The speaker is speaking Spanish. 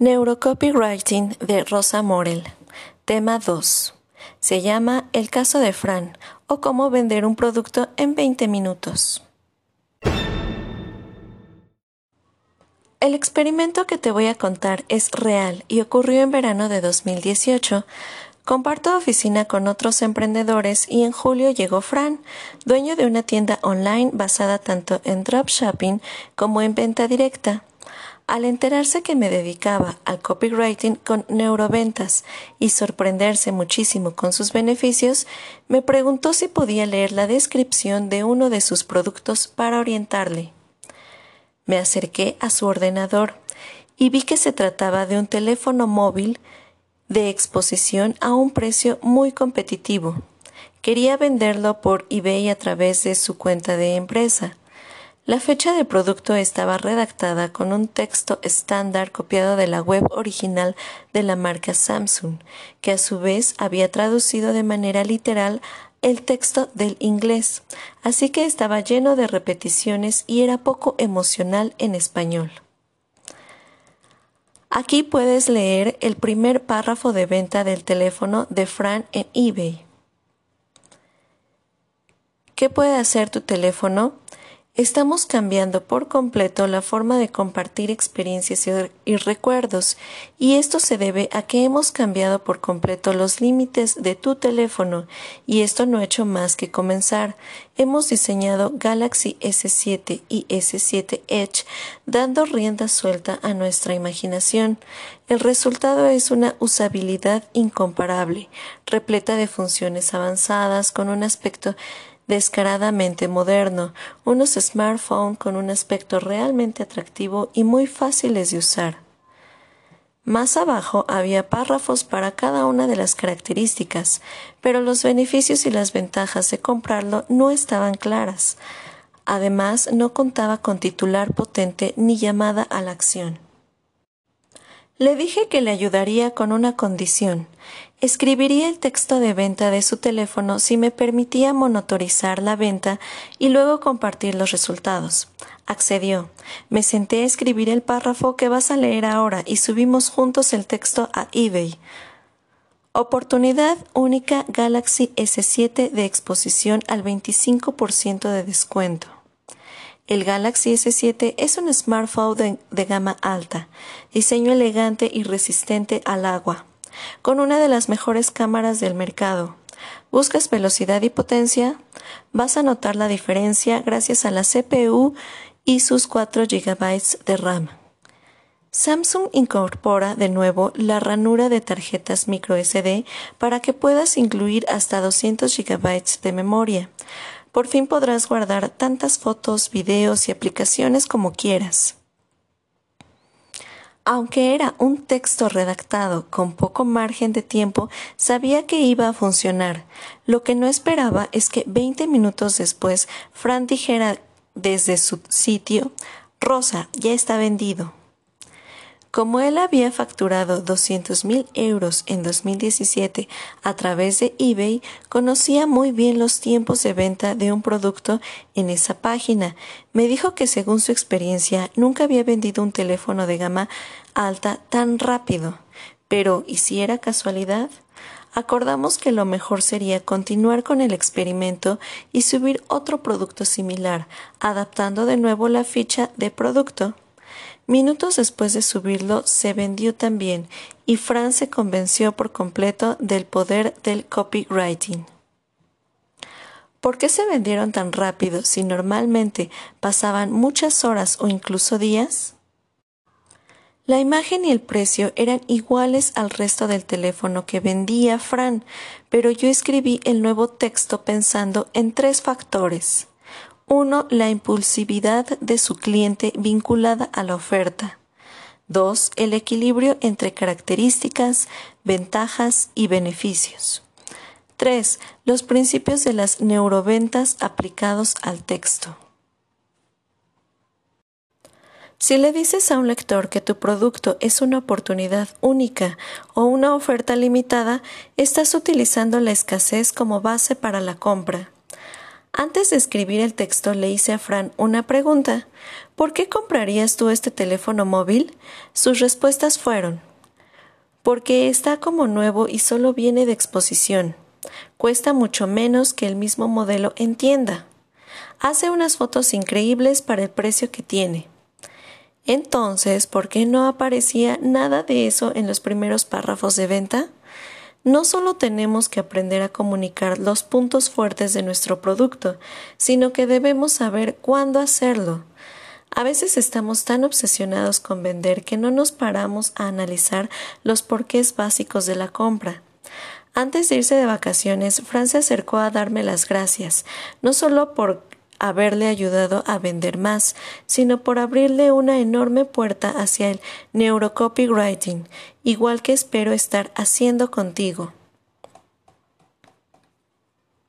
Neurocopywriting de Rosa Morel. Tema 2. Se llama El caso de Fran o cómo vender un producto en 20 minutos. El experimento que te voy a contar es real y ocurrió en verano de 2018. Comparto oficina con otros emprendedores y en julio llegó Fran, dueño de una tienda online basada tanto en dropshipping como en venta directa. Al enterarse que me dedicaba al copywriting con neuroventas y sorprenderse muchísimo con sus beneficios, me preguntó si podía leer la descripción de uno de sus productos para orientarle. Me acerqué a su ordenador y vi que se trataba de un teléfono móvil de exposición a un precio muy competitivo. Quería venderlo por eBay a través de su cuenta de empresa. La fecha de producto estaba redactada con un texto estándar copiado de la web original de la marca Samsung, que a su vez había traducido de manera literal el texto del inglés, así que estaba lleno de repeticiones y era poco emocional en español. Aquí puedes leer el primer párrafo de venta del teléfono de Fran en eBay. ¿Qué puede hacer tu teléfono? Estamos cambiando por completo la forma de compartir experiencias y, recuerdos, y esto se debe a que hemos cambiado por completo los límites de tu teléfono, y esto no ha hecho más que comenzar. Hemos diseñado Galaxy S7 y S7 Edge dando rienda suelta a nuestra imaginación. El resultado es una usabilidad incomparable, repleta de funciones avanzadas, con un aspecto descaradamente moderno, unos smartphones con un aspecto realmente atractivo y muy fáciles de usar. Más abajo había párrafos para cada una de las características, pero los beneficios y las ventajas de comprarlo no estaban claras. Además, no contaba con titular potente ni llamada a la acción. Le dije que le ayudaría con una condición. Escribiría el texto de venta de su teléfono si me permitía monitorizar la venta y luego compartir los resultados. Accedió. Me senté a escribir el párrafo que vas a leer ahora y subimos juntos el texto a eBay. Oportunidad única Galaxy S7 de exposición al 25% de descuento. El Galaxy S7 es un smartphone de, gama alta, diseño elegante y resistente al agua, con una de las mejores cámaras del mercado. ¿Buscas velocidad y potencia? Vas a notar la diferencia gracias a la CPU y sus 4 GB de RAM. Samsung incorpora de nuevo la ranura de tarjetas microSD para que puedas incluir hasta 200 GB de memoria. Por fin podrás guardar tantas fotos, videos y aplicaciones como quieras. Aunque era un texto redactado con poco margen de tiempo, sabía que iba a funcionar. Lo que no esperaba es que 20 minutos después Fran dijera desde su sitio, Rosa, ya está vendido. Como él había facturado 200 mil euros en 2017 a través de eBay, conocía muy bien los tiempos de venta de un producto en esa página. Me dijo que según su experiencia nunca había vendido un teléfono de gama alta tan rápido. Pero, ¿y si era casualidad? Acordamos que lo mejor sería continuar con el experimento y subir otro producto similar, adaptando de nuevo la ficha de producto. Minutos después de subirlo, se vendió también y Fran se convenció por completo del poder del copywriting. ¿Por qué se vendieron tan rápido si normalmente pasaban muchas horas o incluso días? La imagen y el precio eran iguales al resto del teléfono que vendía Fran, pero yo escribí el nuevo texto pensando en tres factores. Uno, La impulsividad de su cliente vinculada a la oferta. 2. El equilibrio entre características, ventajas y beneficios. 3. Los principios de las neuroventas aplicados al texto. Si le dices a un lector que tu producto es una oportunidad única o una oferta limitada, estás utilizando la escasez como base para la compra. Antes de escribir el texto le hice a Fran una pregunta. ¿por qué comprarías tú este teléfono móvil? Sus respuestas fueron, porque está como nuevo y solo viene de exposición. Cuesta mucho menos que el mismo modelo en tienda. Hace unas fotos increíbles para el precio que tiene. Entonces, ¿por qué no aparecía nada de eso en los primeros párrafos de venta? No solo tenemos que aprender a comunicar los puntos fuertes de nuestro producto, sino que debemos saber cuándo hacerlo. A veces estamos tan obsesionados con vender que no nos paramos a analizar los porqués básicos de la compra. Antes de irse de vacaciones, Fran se acercó a darme las gracias, no solo por haberle ayudado a vender más, sino por abrirle una enorme puerta hacia el neurocopywriting, igual que espero estar haciendo contigo.